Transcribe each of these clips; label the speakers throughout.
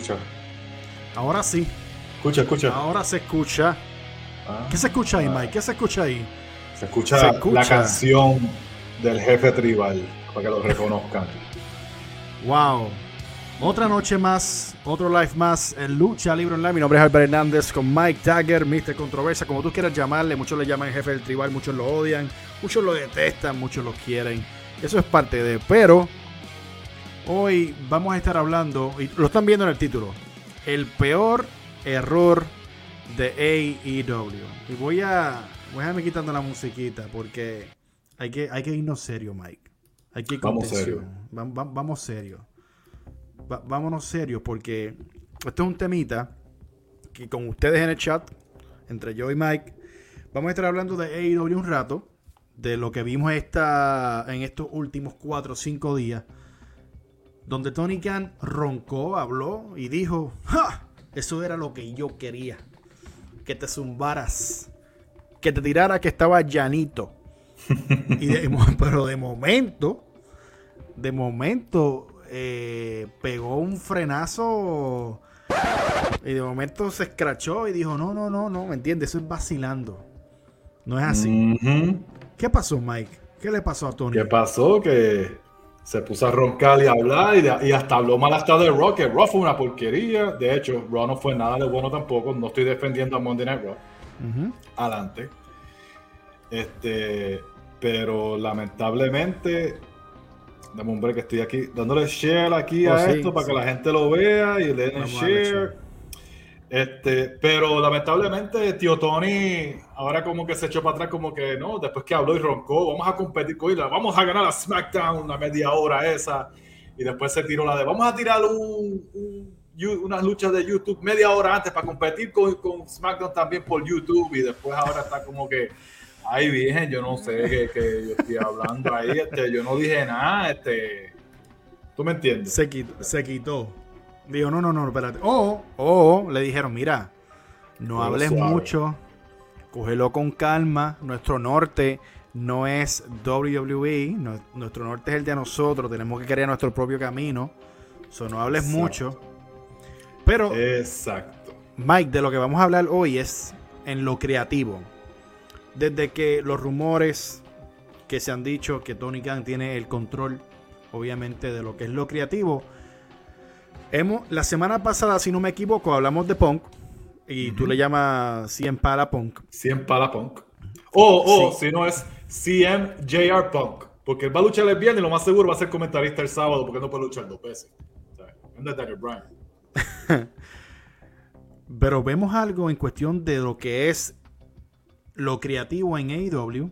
Speaker 1: escucha.
Speaker 2: Ahora sí.
Speaker 1: Escucha, escucha.
Speaker 2: Ahora se escucha.
Speaker 1: Ah,
Speaker 2: ¿Qué se escucha ahí,
Speaker 1: ah.
Speaker 2: Mike? ¿Qué se escucha ahí?
Speaker 1: Se escucha,
Speaker 2: Se escucha.
Speaker 1: la canción del jefe tribal para que lo reconozcan.
Speaker 2: Wow. Otra noche más, otro live más en Lucha Libre Online. Mi nombre es Albert Hernández con Mike Tagger, Mr. Controversia, como tú quieras llamarle. Muchos le llaman jefe del tribal, muchos lo odian, muchos lo detestan, muchos lo quieren. Eso es parte de. Pero hoy vamos a estar hablando, y lo están viendo en el título, el peor error de AEW. Y voy a, voy a irme quitando la musiquita porque hay que, hay que irnos serio, Mike. Hay que ir
Speaker 1: Vamos serio.
Speaker 2: Va- va- vamos serio. Va- vámonos serios porque esto es un temita que con ustedes en el chat, entre yo y Mike, vamos a estar hablando de AEW un rato, de lo que vimos esta, en estos últimos 4 o 5 días, donde Tony Khan roncó, habló y dijo, ¡Ja! Eso era lo que yo quería. Que te zumbaras. Que te tirara que estaba llanito. Y de pero de momento, de momento, eh, pegó un frenazo. Y de momento se escrachó y dijo, no, no, no, no, ¿me entiendes? Eso es vacilando. No es así. ¿Qué pasó, Mike? ¿Qué le pasó a Tony?
Speaker 1: ¿Qué pasó? Que se puso a roncar y a hablar y, de- y hasta habló mal hasta de Raw, que Raw fue una porquería. De hecho, Raw no fue nada de bueno tampoco. No estoy defendiendo a Monday Night Raw. Adelante. Este, pero lamentablemente, dame un break que estoy aquí dándole share aquí
Speaker 2: Oh,
Speaker 1: a
Speaker 2: sí,
Speaker 1: esto para que la gente lo vea y le den
Speaker 2: Vamos
Speaker 1: share. Este, pero lamentablemente, tío Tony, ahora como que se echó para atrás, como que no, después que habló y roncó, vamos a competir con ella, vamos a ganar a SmackDown una media hora esa, y después se tiró la de, vamos a tirar unas luchas de YouTube media hora antes para competir con, SmackDown también por YouTube, y después ahora está como que, ay virgen, yo no sé qué yo estoy hablando ahí, este, yo no dije nada, este, ¿tú me entiendes?
Speaker 2: Se quitó. Dijo, no, no, no, espérate. O, o le dijeron, mira, no hables
Speaker 1: suave.
Speaker 2: mucho, cógelo con calma. Nuestro norte no es WWE, no- nuestro norte es el de nosotros, tenemos que crear nuestro propio camino. So, no hables
Speaker 1: Exacto.
Speaker 2: mucho. Pero,
Speaker 1: Exacto.
Speaker 2: Mike, de lo que vamos a hablar hoy es en lo creativo. Desde que los rumores que se han dicho que Tony Khan tiene el control, obviamente, de lo que es lo creativo. Hemos, la semana pasada, si no me equivoco, hablamos de Punk. Y tú le llamas 100 para Punk.
Speaker 1: 100 para Punk. O, o
Speaker 2: Sí.
Speaker 1: si no es CM JR Punk. Porque él va a luchar el viernes y lo más seguro va a ser comentarista el sábado porque no puede luchar dos veces. O sea, Daniel Bryan.
Speaker 2: Pero vemos algo en cuestión de lo que es lo creativo en AEW.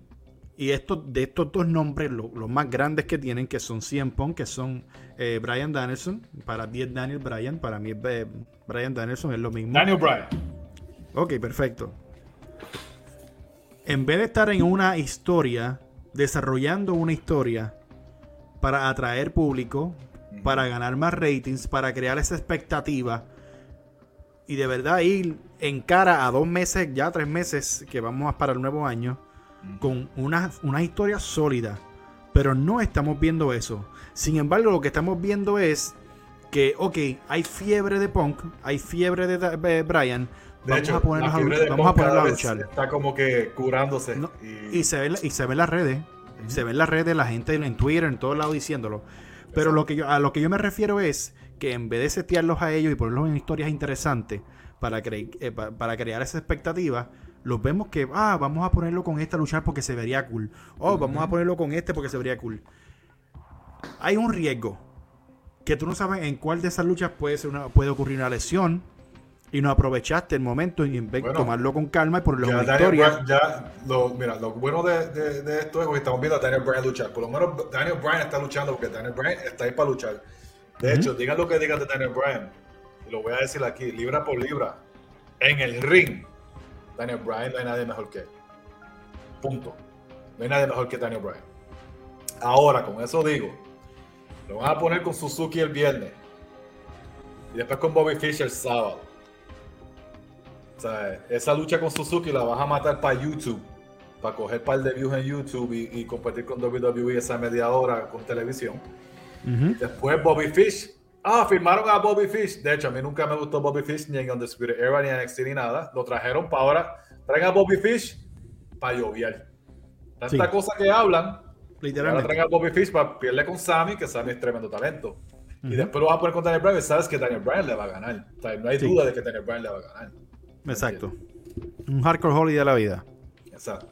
Speaker 2: Y estos, de estos dos nombres, lo- los más grandes que tienen, que son CM Punk, que son eh, Brian Danielson. Para ti es Daniel Bryan, para mí es eh, Brian Danielson, es lo mismo.
Speaker 1: Daniel Bryan.
Speaker 2: Ok, perfecto. En vez de estar en una historia, desarrollando una historia para atraer público, para ganar más ratings, para crear esa expectativa y de verdad ir en cara a dos meses, ya tres meses que vamos para el nuevo año, con una, una historia sólida. Pero no estamos viendo eso. Sin embargo, lo que estamos viendo es que, ok, hay fiebre de Punk, hay fiebre de, Brian.
Speaker 1: De
Speaker 2: Vamos
Speaker 1: hecho,
Speaker 2: a ponernos a, luchar, vamos a
Speaker 1: cada
Speaker 2: a luchar.
Speaker 1: Está como que curándose.
Speaker 2: No,
Speaker 1: y,
Speaker 2: Y se ve, y se ve en las redes. Se ve en las redes, la gente en Twitter, en todos lados diciéndolo. Pero lo que yo, a lo que yo me refiero es que en vez de setearlos a ellos y ponerlos en historias interesantes para, cre- eh, pa- para crear esa expectativa, los vemos que, ah, vamos a ponerlo con este a luchar porque se vería cool. Oh, vamos a ponerlo con este porque se vería cool. Hay un riesgo que tú no sabes en cuál de esas luchas puede, ser una, puede ocurrir una lesión y no aprovechaste el momento y en vez de
Speaker 1: Bueno,
Speaker 2: tomarlo con calma y
Speaker 1: ya, lo, mira, lo bueno de, de- de esto es que estamos viendo a Daniel Bryan luchar. Por lo menos Daniel Bryan está luchando porque Daniel Bryan está ahí para luchar. De hecho, digan lo que digan de Daniel Bryan. Y lo voy a decir aquí, libra por libra. En el ring, Daniel Bryan no hay nadie mejor que él. Punto. No hay nadie mejor que Daniel Bryan. Ahora, con eso digo, lo van a poner con Suzuki el viernes. Y después con Bobby Fish el sábado. O sea, esa lucha con Suzuki la vas a matar para YouTube. Para coger par de views en YouTube y, y competir con WWE esa media hora con televisión.
Speaker 2: Ujú.
Speaker 1: Después Bobby Fish. Ah, firmaron a Bobby Fish. De hecho, a mí nunca me gustó Bobby Fish ni en Undisputed Era ni en NXT ni nada. Lo trajeron para ahora. Traen a Bobby Fish para llover. Tanta
Speaker 2: Sí.
Speaker 1: cosa que hablan. Y ahora
Speaker 2: Literalmente.
Speaker 1: traen a Bobby Fish para pelearle con Sammy, que Sammy es tremendo talento. Y después lo vas a poner con Daniel Bryan y sabes que Daniel Bryan le va a ganar. O sea, no hay
Speaker 2: Sí.
Speaker 1: duda de que Daniel Bryan le va a ganar.
Speaker 2: Exacto. Un hardcore holly de la vida.
Speaker 1: Exacto.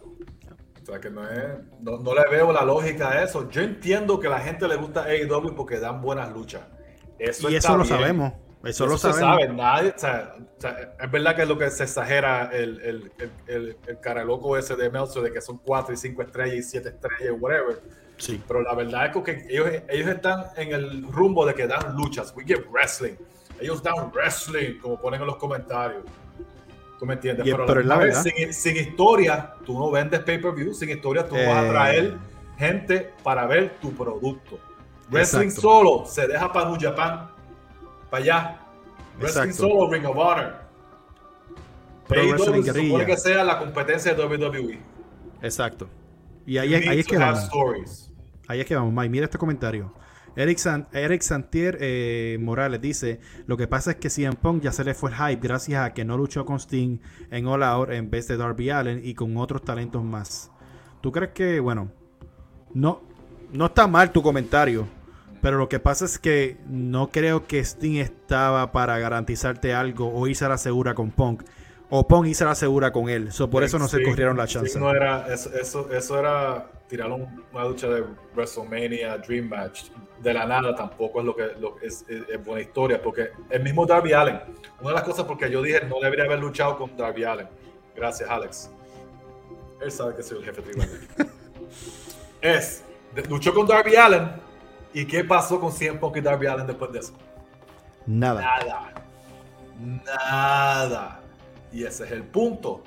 Speaker 1: O sea, que no, es, no, no le veo la lógica a eso. Yo entiendo que a la gente le gusta AEW porque dan buenas luchas. Eso
Speaker 2: y eso lo
Speaker 1: bien.
Speaker 2: sabemos. Eso, lo sabemos.
Speaker 1: sabe. Nadie, o sea, o sea, es verdad que es lo que se exagera el, el, el, el, cara loco ese de Meltzer de que son 4 y 5 estrellas y 7 estrellas, whatever.
Speaker 2: Sí.
Speaker 1: Pero la verdad es que ellos, ellos están en el rumbo de que dan luchas. We get wrestling. Ellos dan wrestling, como ponen en los comentarios. ¿Tú me entiendes? Pero,
Speaker 2: pero la verdad.
Speaker 1: sin, sin historia, tú no vendes pay-per-view. Sin historia, tú vas a
Speaker 2: Eh.
Speaker 1: traer gente para ver tu producto. Wrestling
Speaker 2: Exacto.
Speaker 1: solo se deja para New Japan, para allá. Wrestling
Speaker 2: Exacto.
Speaker 1: solo, Ring of Honor.
Speaker 2: Pro
Speaker 1: AEW
Speaker 2: Wrestling
Speaker 1: se
Speaker 2: Guerrilla.
Speaker 1: que sea la competencia de WWE.
Speaker 2: Exacto. Y ahí,
Speaker 1: You
Speaker 2: es-
Speaker 1: need
Speaker 2: ahí es
Speaker 1: to
Speaker 2: que
Speaker 1: have
Speaker 2: vamos.
Speaker 1: stories.
Speaker 2: Ahí es que vamos, Mike. Mira este comentario. Eric, San- Eric Santier eh, Morales dice: Lo que pasa es que CM Punk ya se le fue el hype gracias a que no luchó con Sting en All Out en vez de Darby Allen y con otros talentos más. ¿Tú crees que, bueno, no, no está mal tu comentario? Pero lo que pasa es que no creo que Sting estaba para garantizarte algo o irse a la segura con Punk. O Punk a la segura con él. So, por eso no se corrieron la
Speaker 1: sí,
Speaker 2: chance.
Speaker 1: no era, eso, eso, eso era tirar un- una lucha de WrestleMania Dream Match. De la nada tampoco es lo que lo, es, es- es buena historia, porque el mismo Darby Allen, una de las cosas porque yo dije no debería haber luchado con Darby Allen. Gracias, Alex. Él sabe que soy el jefe tribal. es, luchó con Darby Allen, ¿y qué pasó con CM Punk y Darby Allen después de eso?
Speaker 2: Nada.
Speaker 1: Nada. Nada. Y ese es el punto.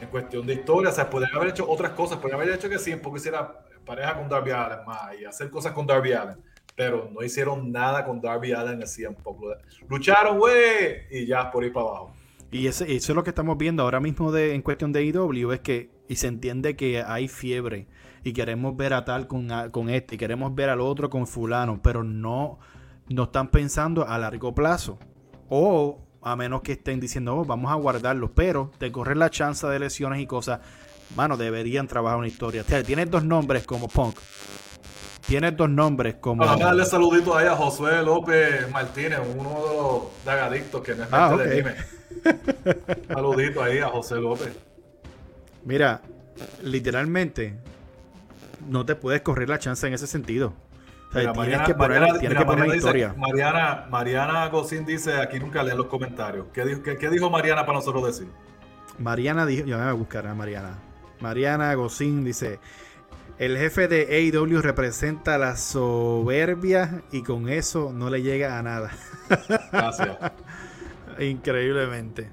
Speaker 1: En cuestión de historia, o sea, podrían haber hecho otras cosas, podrían haber hecho que sí, porque hiciera pareja con Darby Allen más y hacer cosas con Darby Allen. Pero no hicieron nada con Darby Allen así un poco. Lucharon, güey, y ya por ahí para abajo.
Speaker 2: Y ese- eso es lo que estamos viendo ahora mismo de, en cuestión de IW, es que, y se entiende que hay fiebre, y queremos ver a tal con, a- con este, y queremos ver al otro con fulano, pero no, no están pensando a largo plazo. O a menos que estén diciendo, oh, vamos a guardarlo, pero te correr la chance de lesiones y cosas, mano, deberían trabajar una historia. O sea, tienes dos nombres como Punk. Tienes dos nombres como...
Speaker 1: Vamos a darle saluditos ahí a Josué López Martínez, uno de los dagadictos que no es
Speaker 2: Ah,
Speaker 1: de dime. Saluditos ahí a José López.
Speaker 2: Mira, literalmente no te puedes correr la chance en ese sentido. O sea,
Speaker 1: Mira,
Speaker 2: tienes
Speaker 1: Mariana-
Speaker 2: que poner,
Speaker 1: Mariana-
Speaker 2: tienes
Speaker 1: mira,
Speaker 2: que poner
Speaker 1: Mariana
Speaker 2: una
Speaker 1: dice-
Speaker 2: historia.
Speaker 1: Mariana, Mariana Gocín dice, aquí nunca leen los comentarios. ¿Qué dijo, qué, qué dijo Mariana para nosotros decir?
Speaker 2: Mariana dijo, yo me voy a buscar a Mariana. Mariana Gocín dice, el jefe de AEW representa la soberbia y con eso no le llega a nada.
Speaker 1: Gracias.
Speaker 2: Increíblemente.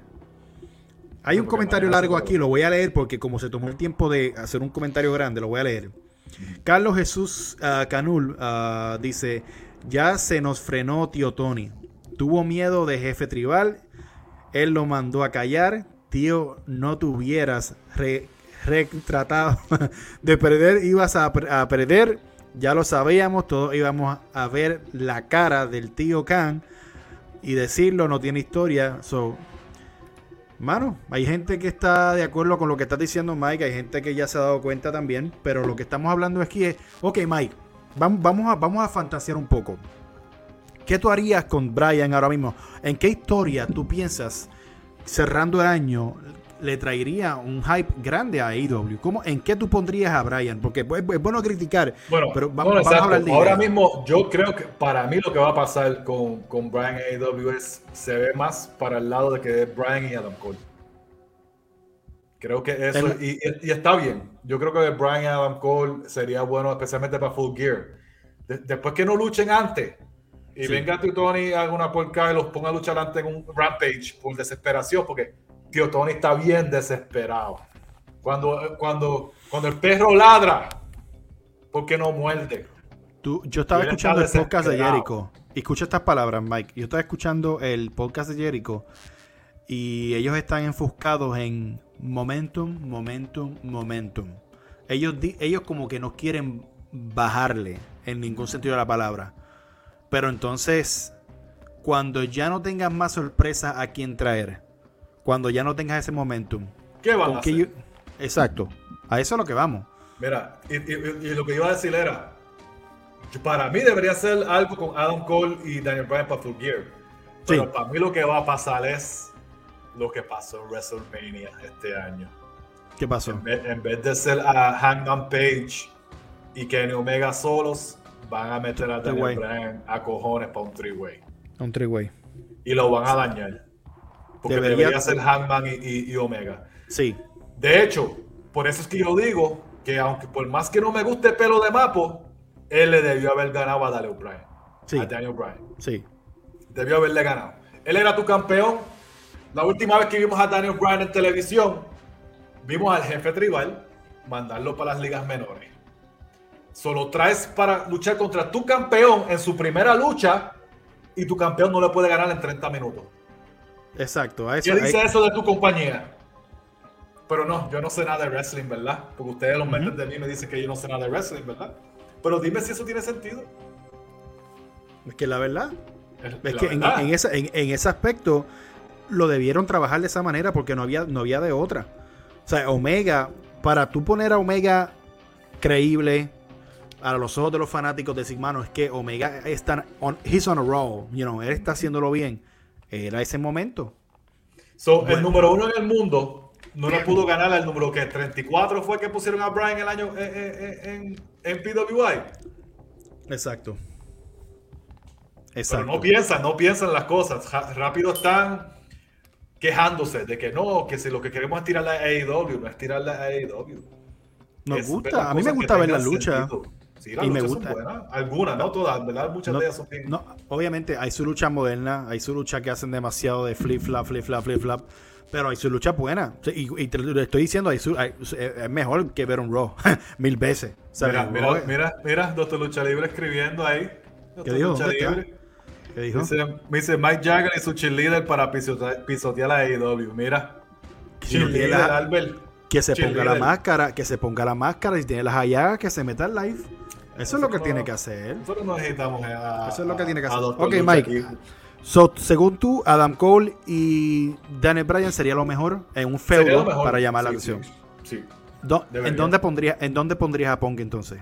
Speaker 2: Hay un comentario largo aquí, lo voy a leer porque como se tomó el tiempo de hacer un comentario grande, lo voy a leer. Carlos Jesús ah, Canul ah, dice, ya se nos frenó tío Tony. Tuvo miedo de jefe tribal, él lo mandó a callar. Tío, no tuvieras re- retratado de perder, ibas a, a perder. Ya lo sabíamos, todos íbamos a ver la cara del tío Khan y decirlo no tiene historia. So, mano, hay gente que está de acuerdo con lo que estás diciendo, Mike. Hay gente que ya se ha dado cuenta también. Pero lo que estamos hablando aquí es, ok, Mike, vamos, a, vamos a fantasear un poco. ¿Qué tú harías con Brian ahora mismo? ¿En qué historia tú piensas, cerrando el año, le traería un hype grande a AEW? ¿Cómo, ¿En qué tú pondrías a Brian? Porque es, es bueno criticar,
Speaker 1: Bueno,
Speaker 2: pero
Speaker 1: bueno,
Speaker 2: vamos a hablar de
Speaker 1: Ahora mismo, yo creo que para mí lo que va a pasar con, con Brian AEW es, se ve más para el lado de que es Brian y Adam Cole. Creo que eso,
Speaker 2: El-
Speaker 1: y, está bien. Yo creo que Brian y Adam Cole sería bueno, especialmente para Full Gear. De- después que no luchen antes y
Speaker 2: Sí.
Speaker 1: venga Tío Tony haga una porca y los ponga a luchar antes en un Rampage por desesperación, porque Tío Tony está bien desesperado. Cuando, cuando, cuando el perro ladra, porque no muerde.
Speaker 2: Tú- yo estaba
Speaker 1: Él
Speaker 2: escuchando el podcast de. Jericho. Escucha estas palabras, Mike. Yo estaba escuchando el podcast de Jericho. Y ellos están enfuscados en momentum, momentum, momentum. Ellos, ellos como que no quieren bajarle en ningún sentido de la palabra. Pero entonces cuando ya no tengas más sorpresa a quien traer, cuando ya no tengas ese momentum.
Speaker 1: ¿Qué van a hacer?
Speaker 2: Exacto, a eso es lo que vamos.
Speaker 1: Mira, y, lo que iba a decir era, para mí debería ser algo con Adam Cole y Daniel Bryan para Full Gear. Pero para mí lo que va a pasar es lo que pasó en WrestleMania este año.
Speaker 2: ¿Qué pasó?
Speaker 1: En vez, de ser a Hangman Page y Kenny Omega solos, van a meter a Daniel Bryan a cojones para un three-way.
Speaker 2: Un three-way.
Speaker 1: Y lo van a dañar. Porque debería, ser Hangman y, Omega.
Speaker 2: Sí.
Speaker 1: De hecho, por eso es que yo digo que aunque por más que no me guste el pelo de Mapo, él le debió haber ganado a Daniel Bryan.
Speaker 2: Sí.
Speaker 1: A Daniel Bryan.
Speaker 2: Sí.
Speaker 1: Debió haberle ganado. Él era tu campeón. La última vez que vimos a Daniel Bryan en televisión, vimos al jefe tribal mandarlo para las ligas menores. Solo traes para luchar contra tu campeón en su primera lucha y tu campeón no le puede ganar en 30 minutos.
Speaker 2: Exacto.
Speaker 1: ¿Qué dice eso de tu compañía? Pero no, yo no sé nada de wrestling, ¿verdad? Porque ustedes los meten de mí y me dicen que yo no sé nada de wrestling, ¿verdad? Pero dime si eso tiene sentido.
Speaker 2: Es que la verdad. Es, que En, en, ese aspecto lo debieron trabajar de esa manera porque no había, no había de otra. O sea, Omega, para tú poner a Omega creíble a los ojos de los fanáticos, de decir, mano, es que Omega está on, he's on a roll, you know, él está haciéndolo bien. Era ese momento.
Speaker 1: So, el número uno en el mundo no le pudo ganar al número que 34 fue que pusieron a Brian el año en, en, PWI.
Speaker 2: Exacto.
Speaker 1: Exacto. Pero no piensan, no piensan las cosas. Rápido están quejándose de que no, que si lo que queremos es tirar la AEW, no es tirar la AEW.
Speaker 2: Nos gusta, a mí me gusta ver la lucha.
Speaker 1: Sí, la y me gusta. Algunas, no todas, ¿verdad? Muchas de ellas son bien.
Speaker 2: No, obviamente hay su lucha moderna, hay su lucha que hacen demasiado de flip flap, flip flap, flip flap. Pero hay su lucha buena. Y, te lo estoy diciendo, hay es mejor que ver un Raw mil veces.
Speaker 1: mira, mira, mira, mira, Doctor Lucha Libre escribiendo ahí.
Speaker 2: ¿Qué dijo? Lucha Libre.
Speaker 1: ¿Qué dijo? me dice Mike Jagger y su cheerleader para pisotear, la AEW. Mira.
Speaker 2: Cheerleader, Albert. Que se ponga la máscara, que se ponga la máscara y tiene las allá que se meta al live. Eso, es lo que tiene que hacer.
Speaker 1: Nosotros no necesitamos a,
Speaker 2: Eso es lo que tiene que hacer. Ok, Mike. So, según tú, Adam Cole y Daniel Bryan sería lo mejor en un feudo para llamar la atención.
Speaker 1: Sí.
Speaker 2: ¿En, dónde pondrías, ¿En dónde pondrías a Punk entonces?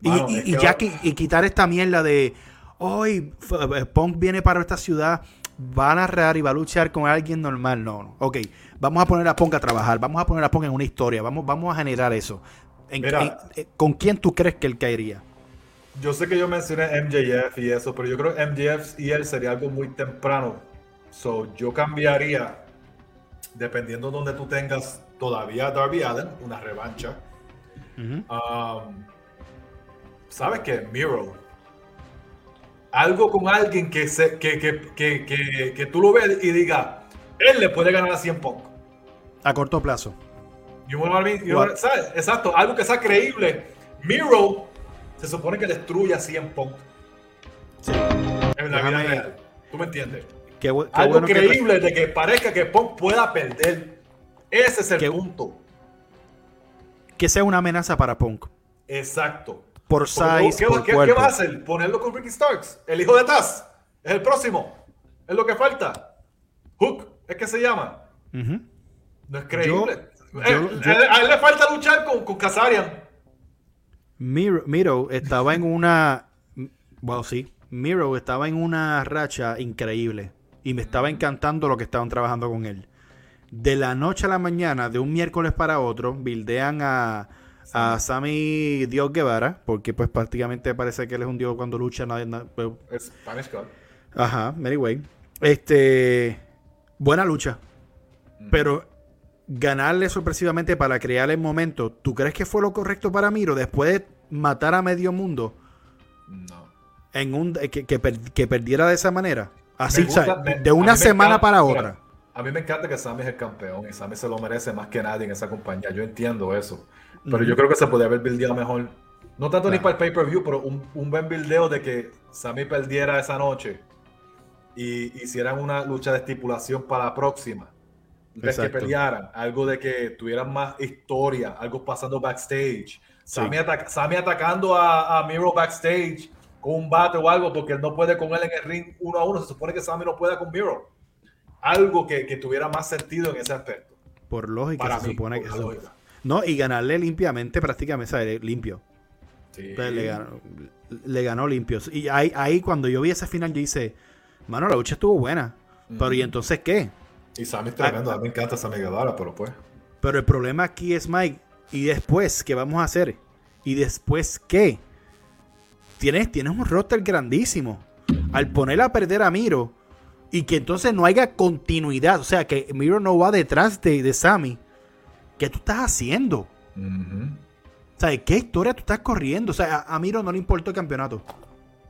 Speaker 2: y, ya que, y quitar esta mierda de hoy eh, Punk viene para esta ciudad, va a narrar y va a luchar con alguien normal. No, no. Ok, vamos a poner a Punk a trabajar, vamos a poner a Punk en una historia, vamos, vamos a generar eso. Eh, ¿Con quién tú crees que él caería?
Speaker 1: Yo sé que yo mencioné MJF y eso, pero yo creo que MJF y él sería algo muy temprano. So, yo cambiaría, dependiendo de donde tú tengas todavía Darby Allen, una revancha. Um, ¿Sabes qué? Miro. Algo con alguien que, se, que, que, que, tú lo ves y digas, él le puede ganar a 100 Punk.
Speaker 2: A corto plazo.
Speaker 1: Exacto, algo que sea creíble. Miro se supone que destruye a 100 Punk. Sí. En la vida real. ¿Tú me entiendes? algo creíble de que parezca que Punk pueda perder. Ese es el punto.
Speaker 2: Que sea una amenaza para Punk.
Speaker 1: Exacto.
Speaker 2: Por size,
Speaker 1: ¿qué,
Speaker 2: por
Speaker 1: ¿qué, ¿qué, va a hacer? ¿Ponerlo con Ricky Starks? ¿El hijo de Taz? ¿Es el próximo? ¿Es lo que falta? Hook, ¿es que se llama? No es creíble. Eh, a él le falta luchar con, con Kazarian.
Speaker 2: Miro, estaba en una. Bueno, sí. Miro estaba en una racha increíble. Y me estaba encantando lo que estaban trabajando con él. De la noche a la mañana, de un miércoles para otro, bildean a, a Sammy Dios Guevara, porque pues prácticamente parece que él es un dios cuando lucha. Nadie,
Speaker 1: pues, es Spanish God.
Speaker 2: Ajá, Mary Way. Este. Buena lucha. Pero ganarle sorpresivamente para crear el momento, ¿tú crees que fue lo correcto para Miro después de matar a medio mundo?
Speaker 1: No.
Speaker 2: En un, que, que, perdiera de esa manera. Así, de una semana para otra.
Speaker 1: a mí me encanta que Sammy es el campeón y Sammy se lo merece más que nadie en esa compañía. Yo entiendo eso. Pero yo creo que se podría haber buildeado mejor. No tanto ni para el pay-per-view, pero un, un buen buildeo de que Sammy perdiera esa noche y hicieran una lucha de estipulación para la próxima que pelearan, algo de que tuvieran más historia, algo pasando backstage. Sammy, atacando a, Miro backstage con un bate o algo porque él no puede con él en el ring uno a uno. Se supone que Sammy no pueda con Miro. Algo que, que tuviera más sentido en ese aspecto.
Speaker 2: Por lógica,
Speaker 1: Para
Speaker 2: se
Speaker 1: mí,
Speaker 2: supone que. No, y ganarle limpiamente, prácticamente, ¿sabes? limpio.
Speaker 1: Sí.
Speaker 2: Entonces, le, ganó, le ganó limpio. Y ahí, ahí, cuando yo vi ese final, yo hice, mano, la lucha estuvo buena. Pero, ¿y entonces qué?
Speaker 1: Y Sammy es tremendo. A mí me encanta Sammy Guevara, pero pues.
Speaker 2: Pero el problema aquí es, Mike, ¿y después qué vamos a hacer? ¿Y después qué? Tienes, tienes un roster grandísimo. Al poner a perder a Miro y que entonces no haya continuidad, o sea, que Miro no va detrás de, de Sammy, ¿qué tú estás haciendo?
Speaker 1: ujú.
Speaker 2: O sea, ¿qué historia tú estás corriendo? O sea, a, a Miro no le importó el campeonato.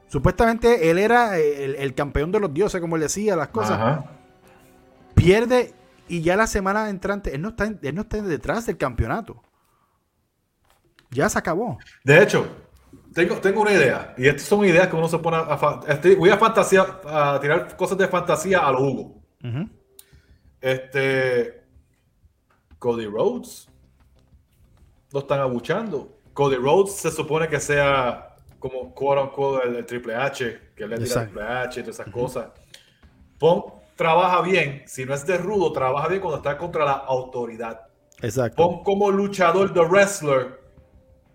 Speaker 2: Supuestamente él era el, el campeón de los dioses, como él decía, las cosas.
Speaker 1: Ajá.
Speaker 2: Pierde y ya la semana entrante, él no está, él no está detrás del campeonato. Ya se acabó.
Speaker 1: De hecho, tengo, tengo una idea. Y estas son ideas que uno se pone a. fa- este, voy a fantasía, a tirar cosas de fantasía a lo Hugo. Este. Cody Rhodes. Lo están abuchando. Cody Rhodes se supone que sea como quote unquote el, el Triple H, que le tira. Triple H todas esas cosas. Punk trabaja bien, si no es de rudo, trabaja bien cuando está contra la autoridad.
Speaker 2: Exacto.
Speaker 1: Punk como luchador de wrestler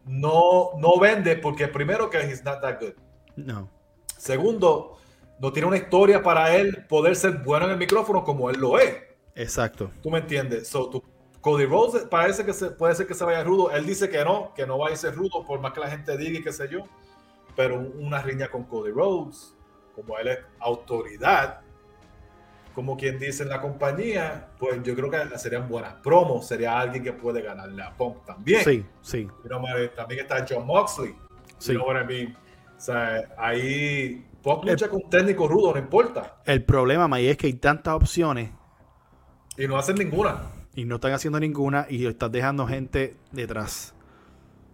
Speaker 1: no, no vende porque primero que he's not that good.
Speaker 2: No.
Speaker 1: Segundo, no tiene una historia para él poder ser bueno en el micrófono como él lo es.
Speaker 2: Exacto.
Speaker 1: ¿Tú me entiendes? So, tú- Cody Rhodes parece que se, puede ser que se vaya rudo. Él dice que no, que no va a irse rudo por más que la gente diga y qué sé yo. Pero una riña con Cody Rhodes, como él es autoridad, como quien dice en la compañía, pues yo creo que serían buenas promos. Sería alguien que puede ganarle a Punk también.
Speaker 2: Sí, sí,
Speaker 1: man, también está John Moxley.
Speaker 2: sí.
Speaker 1: You know what I mean? O sea, ahí Punk lucha con un técnico rudo, no importa.
Speaker 2: El problema, May, es que hay tantas opciones
Speaker 1: Y no hacen ninguna.
Speaker 2: y no están haciendo ninguna y estás dejando gente detrás.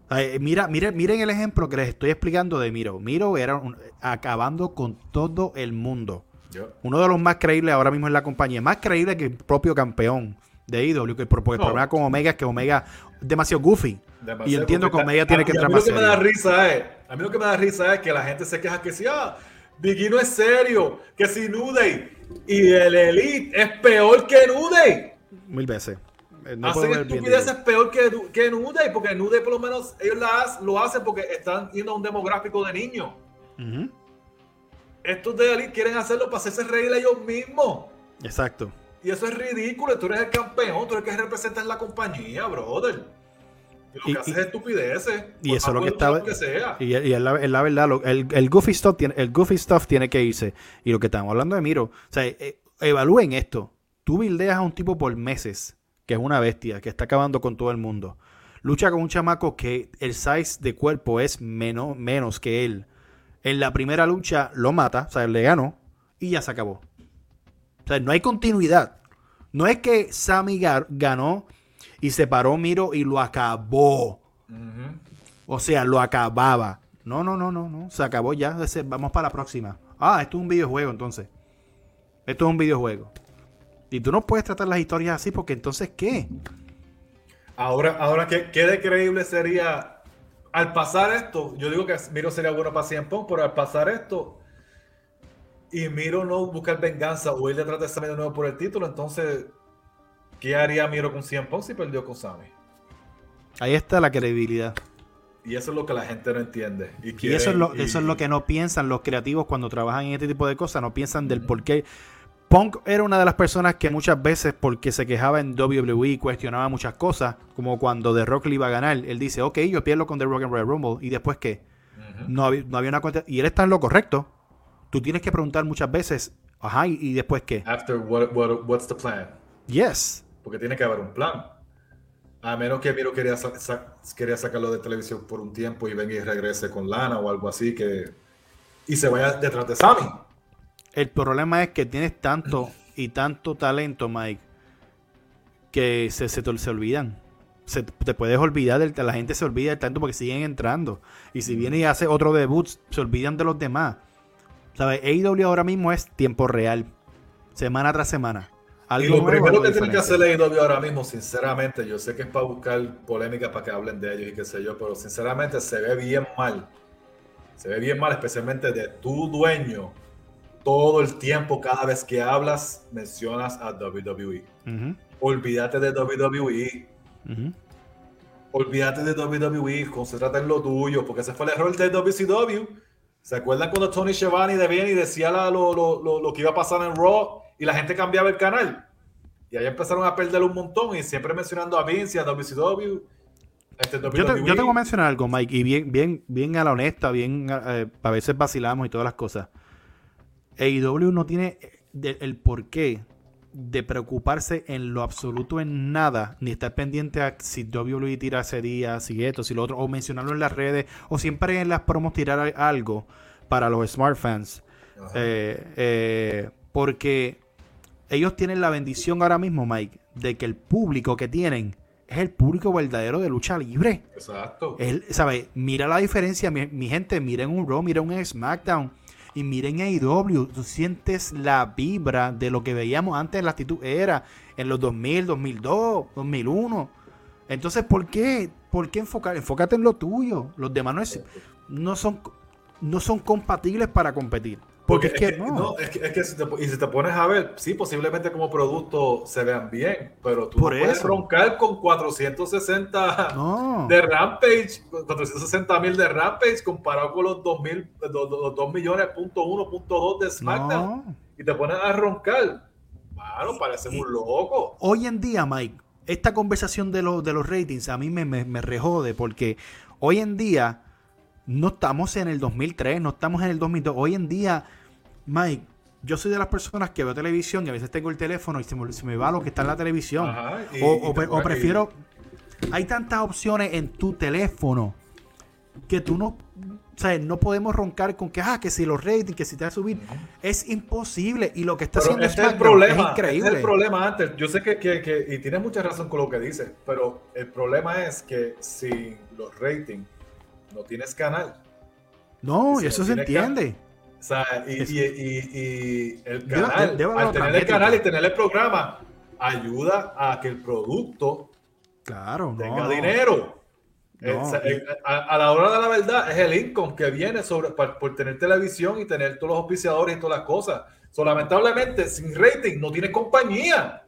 Speaker 2: Ay, mira, miren, miren el ejemplo que les estoy explicando de Miro. Miro era un- acabando con todo el mundo.
Speaker 1: Yo-
Speaker 2: Uno de los más creíbles ahora mismo en la compañía. Más creíble que el propio campeón de IW. Que, porque el
Speaker 1: No.
Speaker 2: problema con Omega es que Omega es demasiado goofy.
Speaker 1: Demasiado
Speaker 2: Y entiendo que Omega tiene que
Speaker 1: a mí
Speaker 2: entrar
Speaker 1: lo
Speaker 2: más
Speaker 1: que me da risa es, a mí lo que me da risa es que la gente se queja que si ah, Biggie no es serio, que si Nude y el Elite es peor que Nude.
Speaker 2: Mil veces. Eh, No ver bien
Speaker 1: estupideces
Speaker 2: de-
Speaker 1: peor que, que Nude, porque Nude por lo menos ellos lo hacen porque están yendo a un demográfico de niños. Estos de Elite quieren hacerlo para hacerse reír ellos mismos.
Speaker 2: Exacto.
Speaker 1: Y eso es ridículo. Tú eres el campeón, tú eres el que representas la compañía, brother. Y lo
Speaker 2: Y-
Speaker 1: que haces
Speaker 2: y-
Speaker 1: es estupideces.
Speaker 2: y eso es lo que estaba-
Speaker 1: que sea.
Speaker 2: Y, y es, la, es la verdad, lo- el, el goofy stuff tiene, el goofy stuff tiene que irse. Y lo que estamos hablando de Miro, o sea, eh, evalúen esto. Tú bildeas a un tipo por meses, que es una bestia, que está acabando con todo el mundo. Lucha con un chamaco que el size de cuerpo es menos, menos que él. En la primera lucha lo mata, o sea, le ganó, y ya se acabó. O sea, no hay continuidad. No es que Sammy gar- ganó y se paró Miro y lo acabó. O sea, lo acababa. No, no, no, no, no. Se acabó ya. Vamos para la próxima. Ah, esto es un videojuego entonces. Esto es un videojuego. Y tú no puedes tratar las historias así porque entonces, ¿qué?
Speaker 1: Ahora, ahora ¿qué, qué de creíble sería al pasar esto? Yo digo que Miro sería bueno para CM Punk, pero al pasar esto y Miro no buscar venganza o ir detrás de Sammy de nuevo por el título, entonces, ¿qué haría Miro con CM Punk si perdió con Sammy?
Speaker 2: Ahí está la credibilidad.
Speaker 1: Y eso es lo que la gente no entiende. Y,
Speaker 2: Y eso es, lo,
Speaker 1: quieren-
Speaker 2: eso es
Speaker 1: y-
Speaker 2: lo que no piensan los creativos cuando trabajan en este tipo de cosas. No piensan del por qué. Punk era una de las personas que muchas veces, porque se quejaba en WWE, cuestionaba muchas cosas, como cuando The Rock le iba a ganar. Él dice, ok, yo pierdo con The Rock en Royal Rumble. ¿Y después qué? No había, no había una cuenta. Y él está en lo correcto. Tú tienes que preguntar muchas veces, ajá, ¿y, y después qué?
Speaker 1: After what, what- what's the plan?
Speaker 2: Yes.
Speaker 1: Porque tiene que haber un plan. A menos que Miro quería, sa- quería sacarlo de televisión por un tiempo y venga y regrese con Lana o algo así que y se vaya detrás de Sammy.
Speaker 2: El problema es que tienes tanto y tanto talento, Mike, que se, se te se olvidan. Se, te puedes olvidar, del, la gente se olvida del talento porque siguen entrando. Y si viene y hace otro debut, se olvidan de los demás. ¿Sabes? AEW ahora mismo es tiempo real. Semana tras semana.
Speaker 1: Y lo
Speaker 2: nuevo,
Speaker 1: primero
Speaker 2: algo
Speaker 1: que tiene que hacer AEW ahora mismo, sinceramente, yo sé que es para buscar polémica para que hablen de ellos y qué sé yo, pero sinceramente se ve bien mal Se ve bien mal, especialmente de tu dueño. Todo el tiempo, cada vez que hablas, mencionas a WWE. Olvídate de WWE. Olvídate de WWE, concéntrate en lo tuyo, porque ese fue el error de WCW. ¿Se acuerdan cuando Tony Schiavone de bien y decía lo, lo, lo, lo, que iba a pasar en Raw y la gente cambiaba el canal? Y ahí empezaron a perder un montón y siempre mencionando a Vince y a WCW.
Speaker 2: Este yo, te, yo, tengo que mencionar algo, Mike, y bien, bien, bien a la honesta, bien, eh, a veces vacilamos y todas las cosas. AEW no tiene el, el porqué de preocuparse en lo absoluto en nada, ni estar pendiente a si WWE tira ese día, si esto, si lo otro, o mencionarlo en las redes, o siempre en las promos tirar algo para los smart fans. Eh, eh, porque ellos tienen la bendición ahora mismo, Mike, de que el público que tienen es el público verdadero de lucha libre.
Speaker 1: Exacto.
Speaker 2: Él, ¿sabe? Mira la diferencia, mi, mi gente, miren un Raw, miren un SmackDown y miren AEW, tú sientes la vibra de lo que veíamos antes en la actitud era en los 2000, 2002, 2001. Entonces, ¿por qué? ¿Por qué enfocar? Enfócate en lo tuyo. Los demás no, no, son, no son compatibles para competir. Porque, es, que, no.
Speaker 1: es que, es que si te, y si te pones a ver, sí, posiblemente como producto se vean bien, pero tú
Speaker 2: Por
Speaker 1: no puedes roncar con 460 de Rampage, 460 mil de Rampage comparado con los 2 mil, los 2 millones, punto uno, punto dos de SmackDown. Y te pones a roncar. Claro, parece un loco.
Speaker 2: Hoy en día, Mike, esta conversación de, los de los ratings a mí me, me, me rejode porque hoy en día no estamos en el 2003, no estamos en el 2002. Hoy en día Mike, yo soy de las personas que veo televisión y a veces tengo el teléfono y se me, va lo que está en la televisión. o, prefiero. Hay tantas opciones en tu teléfono que tú no. O sea, no podemos roncar con que, ah, que si los ratings, que si te va a subir. Es imposible. Y lo que está haciendo
Speaker 1: este es, el problema, es increíble. Este es el problema antes. Yo sé que, que, y tienes mucha razón con lo que dices, pero el problema es que sin los ratings no tienes canal.
Speaker 2: No, y eso se entiende.
Speaker 1: O sea, y, el canal, al tener el canal y tener el programa, ayuda a que el producto
Speaker 2: claro,
Speaker 1: tenga dinero. a, la hora de la verdad, es el income que viene sobre, por, tener televisión y tener todos los auspiciadores y todas las cosas. So, lamentablemente, sin rating no tiene compañía.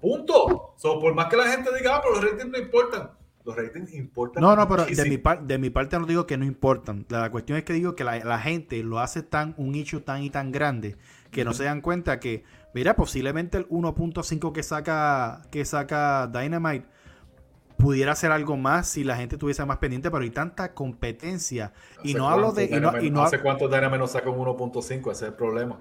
Speaker 1: Punto. So, por más que la gente diga, ah, pero los ratings no importan los ratings importan.
Speaker 2: No, no, pero de mi, de mi, parte no digo que no importan. La cuestión es que digo que la, gente lo hace tan, un issue tan y tan grande que no se dan cuenta que, mira, posiblemente el 1.5 que saca, que saca Dynamite pudiera hacer algo más si la gente tuviese más pendiente, pero hay tanta competencia. Y no hablo de.
Speaker 1: Y no, hace cuánto Dynamite no saca un 1.5, ese es el problema.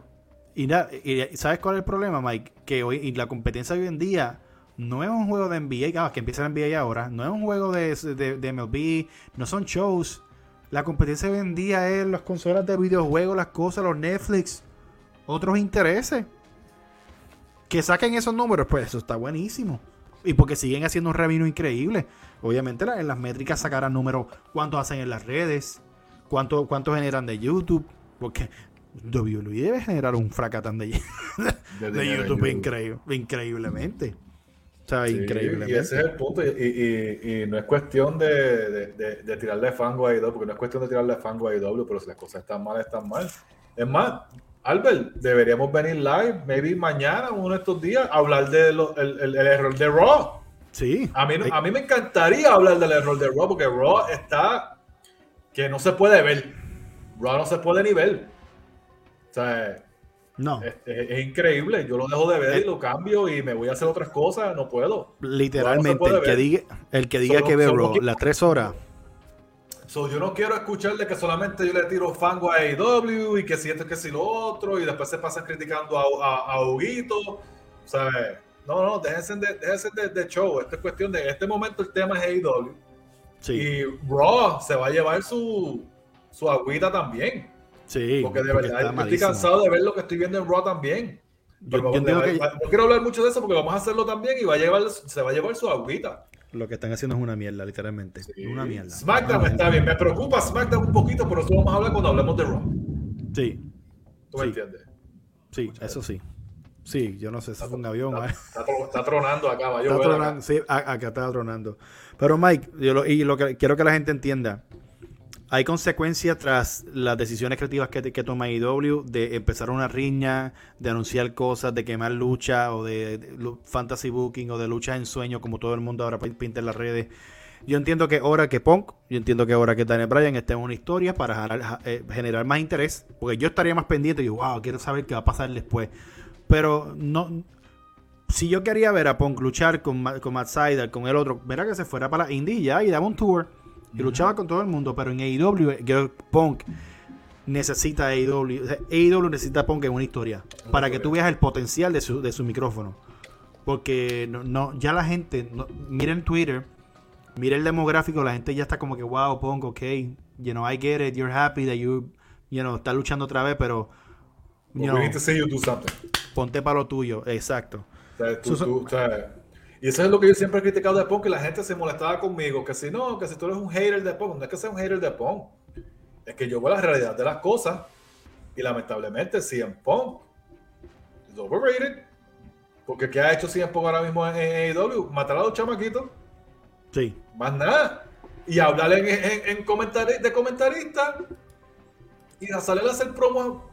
Speaker 2: Y, y, ¿sabes cuál es el problema, Mike? Que hoy, y la competencia hoy en día no es un juego de NBA, ah, que empieza la NBA ahora, no es un juego de, de, MLB, no son shows. La competencia hoy en día es las consolas de videojuegos, las cosas, los Netflix, otros intereses. Que saquen esos números, pues eso está buenísimo. Y porque siguen haciendo un revenue increíble. Obviamente en las métricas sacarán números, cuánto hacen en las redes, cuánto, cuánto generan de YouTube. Porque WWE debe generar un fracatán de, de, YouTube, increíble, increíblemente increíble.
Speaker 1: Y ese es el punto. Y, no es cuestión de, tirarle fango a IW, porque no es cuestión de tirarle fango a IW, pero si las cosas están mal, están mal. Es más, Albert, deberíamos venir live, maybe mañana, uno de estos días, a hablar del el, error de Raw.
Speaker 2: Sí.
Speaker 1: A mí, a mí me encantaría hablar del error de Raw, porque Raw está que no se puede ver. Raw no se puede ni ver. O sea,
Speaker 2: no.
Speaker 1: Es, increíble. Yo lo dejo de ver y eh. lo cambio y me voy a hacer otras cosas. No puedo.
Speaker 2: Literalmente, el, que diga, el que diga que ve las tres horas.
Speaker 1: yo no quiero escuchar de que solamente yo le tiro fango a AEW y que si esto, que si lo otro, y después se pasan criticando a, a, Huguito. ¿Sabes? No, no, déjense de, déjense de, show. Esta es cuestión de. En este momento el tema es AEW. Y Raw se va a llevar su, su agüita también.
Speaker 2: Sí,
Speaker 1: porque de verdad estoy cansado de ver lo que estoy viendo en Raw también. no quiero hablar mucho de eso porque vamos a hacerlo también y va a llevar, se va a llevar su agüita.
Speaker 2: Lo que están haciendo es una mierda, literalmente. Una mierda.
Speaker 1: SmackDown está bien. Me preocupa SmackDown un poquito, pero eso vamos a hablar cuando hablemos de Raw.
Speaker 2: Sí.
Speaker 1: ¿Tú me entiendes?
Speaker 2: Sí, eso sí. Sí, yo no sé, si es un avión.
Speaker 1: Está, está, tronando acá, va.
Speaker 2: Está tronando, sí, acá está tronando. Pero Mike, yo lo, y lo que quiero que la gente entienda, hay consecuencias tras las decisiones creativas que, toma IW de empezar una riña, de anunciar cosas, de quemar lucha o de, fantasy booking o de lucha en sueño como todo el mundo ahora pinta en las redes. Yo entiendo que ahora que Punk, yo entiendo que ahora que Daniel Bryan esté en una historia para eh, generar, más interés, porque yo estaría más pendiente y digo, wow, quiero saber qué va a pasar después. Pero no, si yo quería ver a Punk luchar con, con Matt Sydal, con el otro, verá que se fuera para la Indie ya y daba un tour y luchaba con todo el mundo, pero en AEW, Punk necesita AEW. AEW necesita Punk en una historia. Para que tú veas el potencial de su, de su micrófono. Porque no, ya la gente, no, miren Twitter, miren el demográfico, la gente ya está como que, wow, Punk, ok, you know, I get it, you're happy that you, you know, está luchando otra vez, pero.
Speaker 1: You know,
Speaker 2: Ponte para lo tuyo, exacto.
Speaker 1: O sea, y eso es lo que yo siempre he criticado de Punk, que la gente se molestaba conmigo, que si no, que si tú eres un hater de Punk, no es que sea un hater de Punk, es que yo veo la realidad de las cosas y lamentablemente CM Punk es overrated. Porque ¿qué ha hecho CM Punk ahora mismo en AEW? Matar a los chamaquitos.
Speaker 2: Sí.
Speaker 1: Más nada. Y hablarle en, en, en de comentarista y a salir a hacer promos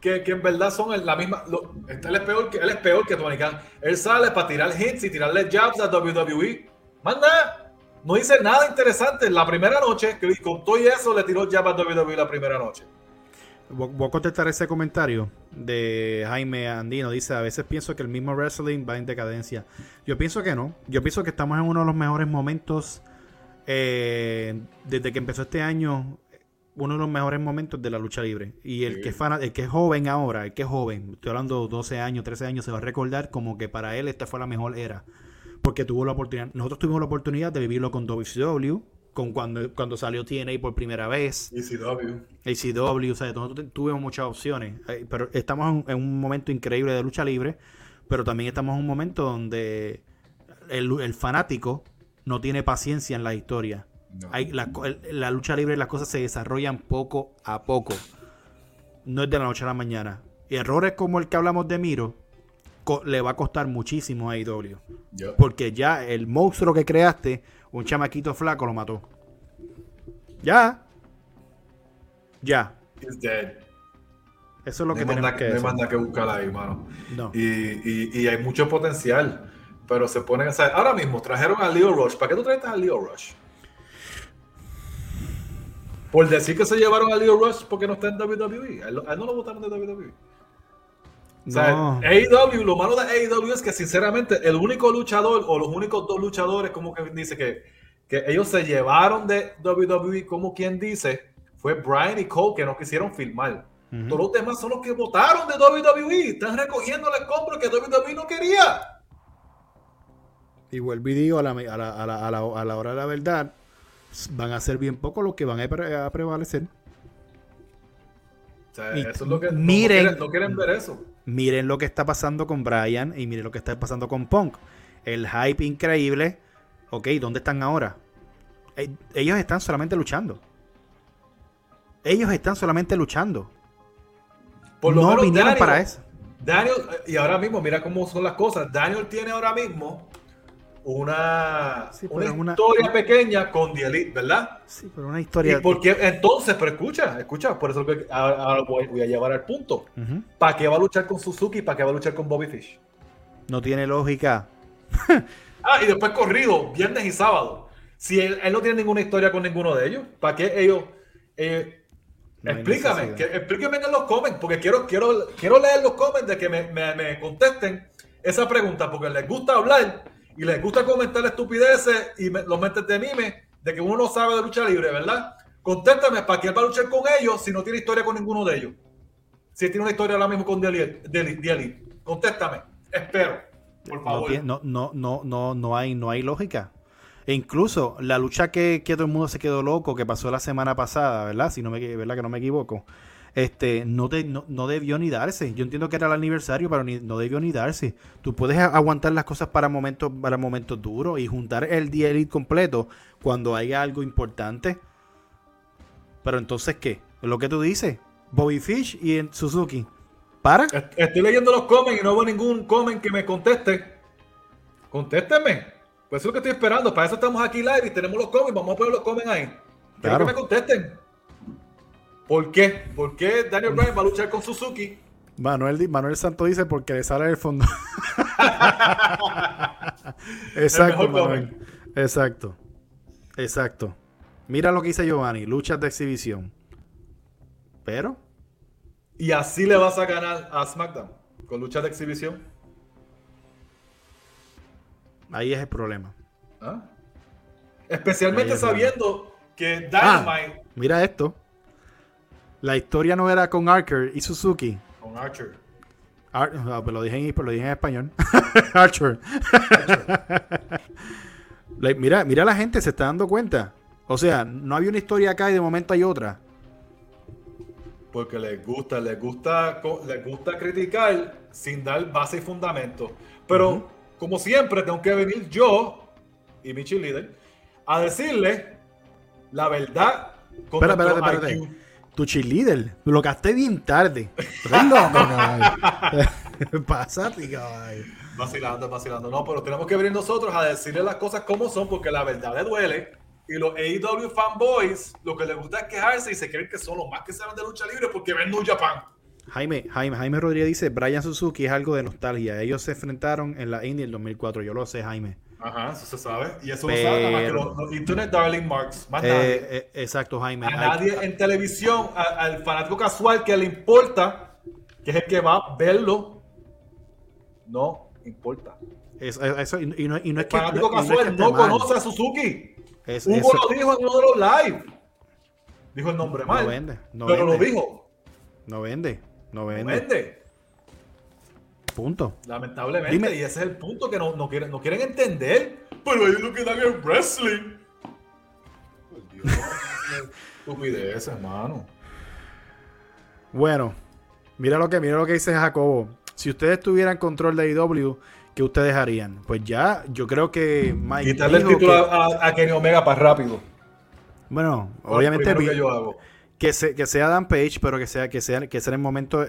Speaker 1: que, en verdad son la misma. él, es peor que, él es peor que Tony. Él sale para tirar hits y tirarle jabs a WWE. Manda, no dice nada interesante. La primera noche, que con todo eso, le tiró jabs a WWE la primera noche.
Speaker 2: Voy a contestar ese comentario de Jaime Andino. Dice, a veces pienso que el mismo wrestling va en decadencia. Yo pienso que no. Yo pienso que estamos en uno de los mejores momentos eh, desde que empezó este año uno de los mejores momentos de la lucha libre. Y el, que, es el que es joven ahora, el que es joven, estoy hablando 12 años, 13 años, se va a recordar como que para él esta fue la mejor era. Porque tuvo la oportunidad, nosotros tuvimos la oportunidad de vivirlo con WCW, con cuando, cuando salió TNA por primera vez.
Speaker 1: ACW.
Speaker 2: ACW, o sea, nosotros tuvimos muchas opciones. Eh, pero estamos en, un momento increíble de lucha libre, pero también estamos en un momento donde el, el fanático no tiene paciencia en la historia hay, la, lucha libre las cosas se desarrollan poco a poco. No es de la noche a la mañana. Y errores como el que hablamos de Miro le va a costar muchísimo a IW. Porque ya el monstruo que creaste, un chamaquito flaco, lo mató. Ya. Ya. Eso es lo que tenemos que,
Speaker 1: No hay que buscar ahí, mano. Y, y, hay mucho potencial. Pero se ponen a Ahora mismo trajeron a Leo Rush. ¿Para qué tú traes a Leo Rush? Por decir que se llevaron a Leo Rush porque no está en WWE. A él, no lo votaron de WWE. O sea, AEW, lo malo de AEW es que sinceramente el único luchador o los únicos dos luchadores, como que dice que, que ellos se llevaron de WWE, como quien dice, fue Brian y Cole que no quisieron filmar. Todos los demás son los que votaron de WWE. Están recogiendo el escombro que WWE no quería.
Speaker 2: Y vuelvo y digo a la, a la, a la, a la hora de la verdad, van a ser bien pocos los que van a, prevalecer.
Speaker 1: eso es lo que miren, no, quieren, ver eso.
Speaker 2: Miren lo que está pasando con Brian y miren lo que está pasando con Punk. El hype increíble. Ok, ¿dónde están ahora? Eh, ellos están solamente luchando. Ellos están solamente luchando.
Speaker 1: Por lo no vinieron para eso. Daniel, y ahora mismo, mira cómo son las cosas. Daniel tiene ahora mismo una, una, historia pequeña con The Elite, ¿verdad?
Speaker 2: Sí, pero una historia.
Speaker 1: Y porque entonces, pero escucha, escucha, por eso que ahora voy, a llevar al punto. ¿Para qué va a luchar con Suzuki para qué va a luchar con Bobby Fish?
Speaker 2: No tiene lógica.
Speaker 1: ah, y después corrido, viernes y sábado. Si él, no tiene ninguna historia con ninguno de ellos, ¿para qué ellos? Eh, explícame, que, explíqueme en los comments, porque quiero, quiero, quiero leer los comments de que me, me, me contesten esa pregunta, porque les gusta hablar y les gusta comentar estupideces y los mentes de mime de que uno no sabe de lucha libre, ¿verdad? Contéstame, ¿para qué va a luchar con ellos si no tiene historia con ninguno de ellos? Si tiene una historia ahora mismo con Diali. Contéstame, espero, por favor.
Speaker 2: No, no, no, no, no, hay, no hay lógica. E incluso la lucha que, que, todo el mundo se quedó loco, que pasó la semana pasada, ¿verdad? Si no me, ¿verdad? Que no me equivoco este, no, no, debió ni darse. Yo entiendo que era el aniversario, pero no debió ni darse. Tú puedes aguantar las cosas para momentos, para momentos duros y juntar el día elite completo cuando haya algo importante. Pero entonces, ¿qué? Lo que tú dices, Bobby Fish y Suzuki. ¿Para?
Speaker 1: Estoy leyendo los comments y no veo ningún comment que me conteste. Contéstenme. Pues eso es lo que estoy esperando. Para eso estamos aquí live y tenemos los comments. Vamos a poner los comments ahí. Quiero que me contesten. ¿Por qué? ¿Por qué Daniel Bryan va a luchar con Suzuki?
Speaker 2: Manuel, Manuel Santo dice porque le sale el fondo. Exacto, Manuel. Exacto. Exacto. Mira lo que dice Giovanni, luchas de exhibición. Pero.
Speaker 1: Y así le vas a ganar a SmackDown, con luchas de exhibición.
Speaker 2: Ahí es el problema.
Speaker 1: ¿Ah? Especialmente sabiendo que ah, Dynamite.
Speaker 2: mira esto. La historia no era con Archer y Suzuki.
Speaker 1: Con Archer.
Speaker 2: Ah, pues lo, dije en, lo dije en español. Archer. mira, mira la gente, se está dando cuenta. O sea, no había una historia acá y de momento hay otra.
Speaker 1: Porque les gusta, les gusta, les gusta criticar sin dar base y fundamento. Pero, como siempre, tengo que venir yo y mi cheerleader a decirle la verdad.
Speaker 2: Con espera, espera. Tu cheerleader, lo gasté bien tarde. Pásate, caballo.
Speaker 1: Vacilando, vacilando. No, pero tenemos que venir nosotros a decirle las cosas como son, porque la verdad le duele. Y los AEW fanboys, lo que les gusta es quejarse y se creen que son los más que saben de lucha libre porque ven New Japan.
Speaker 2: Jaime, Jaime, Jaime Rodríguez dice, Brian Suzuki es algo de nostalgia. Ellos se enfrentaron en la Indy en 2004. Yo lo sé, Jaime.
Speaker 1: Ajá, eso se sabe. Y eso lo sabe más que los, Internet Darling Marks. Más nadie.
Speaker 2: Eh, eh, exacto, Jaime.
Speaker 1: A nadie en televisión, al fanático casual que le importa, que es el que va a verlo, no importa.
Speaker 2: Eso, y, no, y no es
Speaker 1: que. El fanático casual no, conoce a Suzuki. Hugo lo dijo en uno de los live. Dijo el nombre mal. No vende. pero lo dijo.
Speaker 2: No vende. No vende. No
Speaker 1: vende.
Speaker 2: Punto.
Speaker 1: Lamentablemente, y ese es el punto que no, no, quieren, no quieren entender. Pero ellos lo que dan es wrestling. Por Dios, estupidez, hermano.
Speaker 2: Bueno, mira lo que, mira lo que dice Jacobo. Si ustedes tuvieran control de IW, ¿qué ustedes harían? Pues ya, yo creo que
Speaker 1: Mike Quitarle el título a, Kenny Omega para rápido.
Speaker 2: Bueno, obviamente que, que, que sea Dan Page, pero que sea que sea que sea en el momento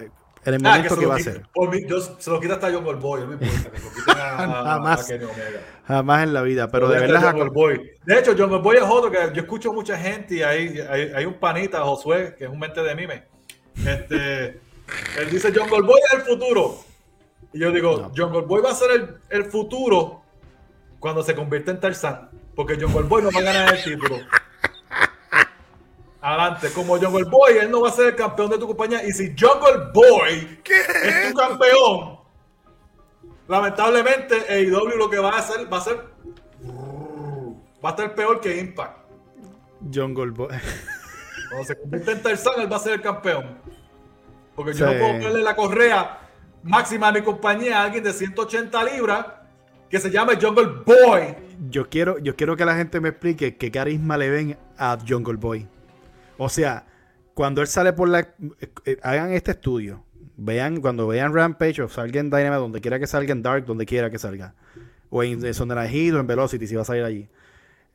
Speaker 2: en el ah, momento que, va a ser.
Speaker 1: se lo quita hasta John Goldboy, no me importa que lo quiten a,
Speaker 2: jamás. Jamás en la vida, pero de verdad.
Speaker 1: De hecho, John Goldboy es otro que yo escucho mucha gente y hay, hay, hay un panita, Josué, que es un mente de mime. Este, él dice John Goldboy es el futuro. Y yo digo, John Goldboy va a ser el, el, futuro cuando se convierta en Tarzan. Porque John Goldboy no va a ganar el título. Adelante, como John Boy, él no va a ser el campeón de tu compañía. Y si Jungle Boy es tu campeón, lamentablemente AEW lo que va a hacer va a ser. Va a estar peor que Impact.
Speaker 2: Jungle Boy.
Speaker 1: Cuando se convierte en Tarzan, él va a ser el campeón. Porque yo no puedo ponerle la correa máxima a mi compañía a alguien de 180 libras que se llame Jungle Boy.
Speaker 2: Yo quiero, yo quiero que la gente me explique qué carisma le ven a Jungle Boy. O sea, cuando él sale por la... Eh, hagan este estudio. Vean, cuando vean Rampage o salga en Dynamite, donde quiera que salga en Dark, donde quiera que salga. O en Sonderagid o en Velocity, si va a salir allí.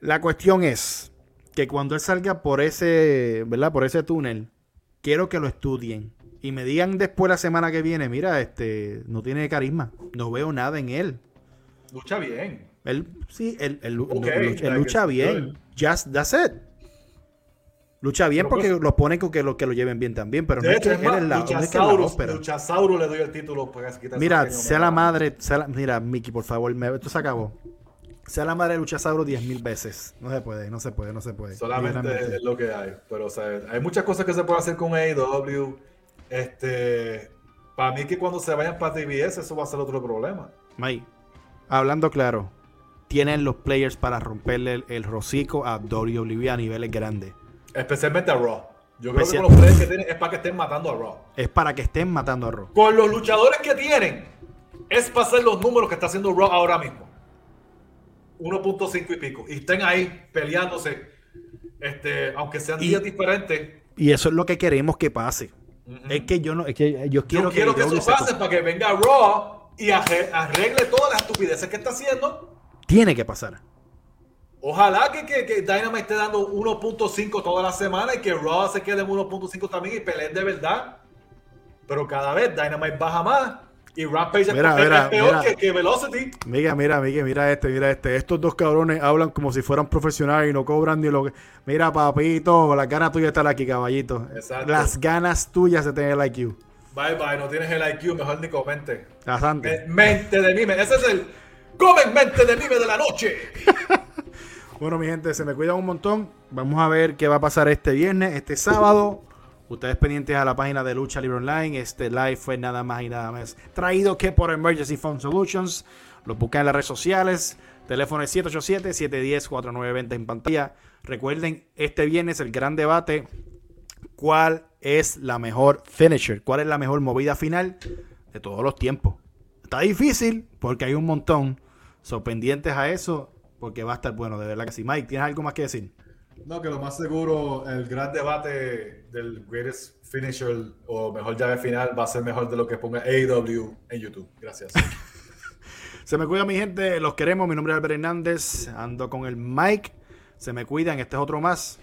Speaker 2: La cuestión es que cuando él salga por ese, ¿verdad? Por ese túnel, quiero que lo estudien. Y me digan después la semana que viene, mira, este, no tiene carisma. No veo nada en él.
Speaker 1: Lucha bien.
Speaker 2: Él, sí, él, lucha, bien. Just, that's it. Lucha bien porque pues, lo pone con que lo, que lo lleven bien también, pero no es que él es la,
Speaker 1: Luchasaurus le doy el título para
Speaker 2: quitar Mira, sea la madre, mira, Mickey, por favor, me, esto se acabó. Sea la madre de Luchasaurus diez mil veces. No se puede, no se puede, no se puede.
Speaker 1: Solamente es lo que hay. Pero, o sea, hay muchas cosas que se pueden hacer con AEW. Este, para mí que cuando se vayan para TBS, eso va a ser otro problema.
Speaker 2: May, hablando claro, tienen los players para romperle el, el rocico a WWE a niveles grandes.
Speaker 1: Especialmente a Raw. Yo creo que con los que tienen es para que estén matando a Raw.
Speaker 2: Es para que estén matando a Raw.
Speaker 1: Con los luchadores que tienen, es para hacer los números que está haciendo Raw ahora mismo. 1.5 y pico. Y estén ahí peleándose, este, aunque sean días diferentes.
Speaker 2: Y eso es lo que queremos que pase. Es que yo no, es que yo quiero,
Speaker 1: yo quiero que, eso pase para que venga Raw y arregle todas las estupideces que está haciendo.
Speaker 2: Tiene que pasar.
Speaker 1: Ojalá que, que, que Dynamite esté dando 1.5 toda la semana y que Raw se quede en 1.5 también y peleen de verdad. Pero cada vez Dynamite baja más Y Rampage es,
Speaker 2: mira,
Speaker 1: peor
Speaker 2: mira.
Speaker 1: Que, que Velocity.
Speaker 2: Mira, mira, mira, mira este, mira este. Estos dos cabrones hablan como si fueran profesionales y no cobran ni lo que. Mira, papito, las ganas tuyas estar aquí, caballito.
Speaker 1: Exacto.
Speaker 2: Las ganas tuyas de tener el IQ.
Speaker 1: Bye bye, no tienes el IQ, mejor ni comente.
Speaker 2: Bastante.
Speaker 1: Me- Mente de mime, ese es el Comen mente de mime de la noche.
Speaker 2: Bueno, mi gente, se me cuidan un montón. Vamos a ver qué va a pasar este viernes, este sábado. Ustedes pendientes a la página de Lucha Libre Online. Este live fue nada más y nada más traído que por Emergency Phone Solutions. Lo buscan en las redes sociales. Teléfono es 787-710-4920 en pantalla. Recuerden, este viernes el gran debate. ¿Cuál es la mejor finisher? ¿Cuál es la mejor movida final de todos los tiempos? Está difícil porque hay un montón. Son pendientes a eso porque va a estar bueno, de verdad que sí. Mike, ¿tienes algo más que decir?
Speaker 1: No, que lo más seguro, el gran debate del greatest finisher o mejor llave final va a ser mejor de lo que ponga AEW en YouTube. Gracias.
Speaker 2: Se me cuida mi gente, los queremos. Mi nombre es Albert Hernández, ando con el Mike. Se me cuidan, este es otro más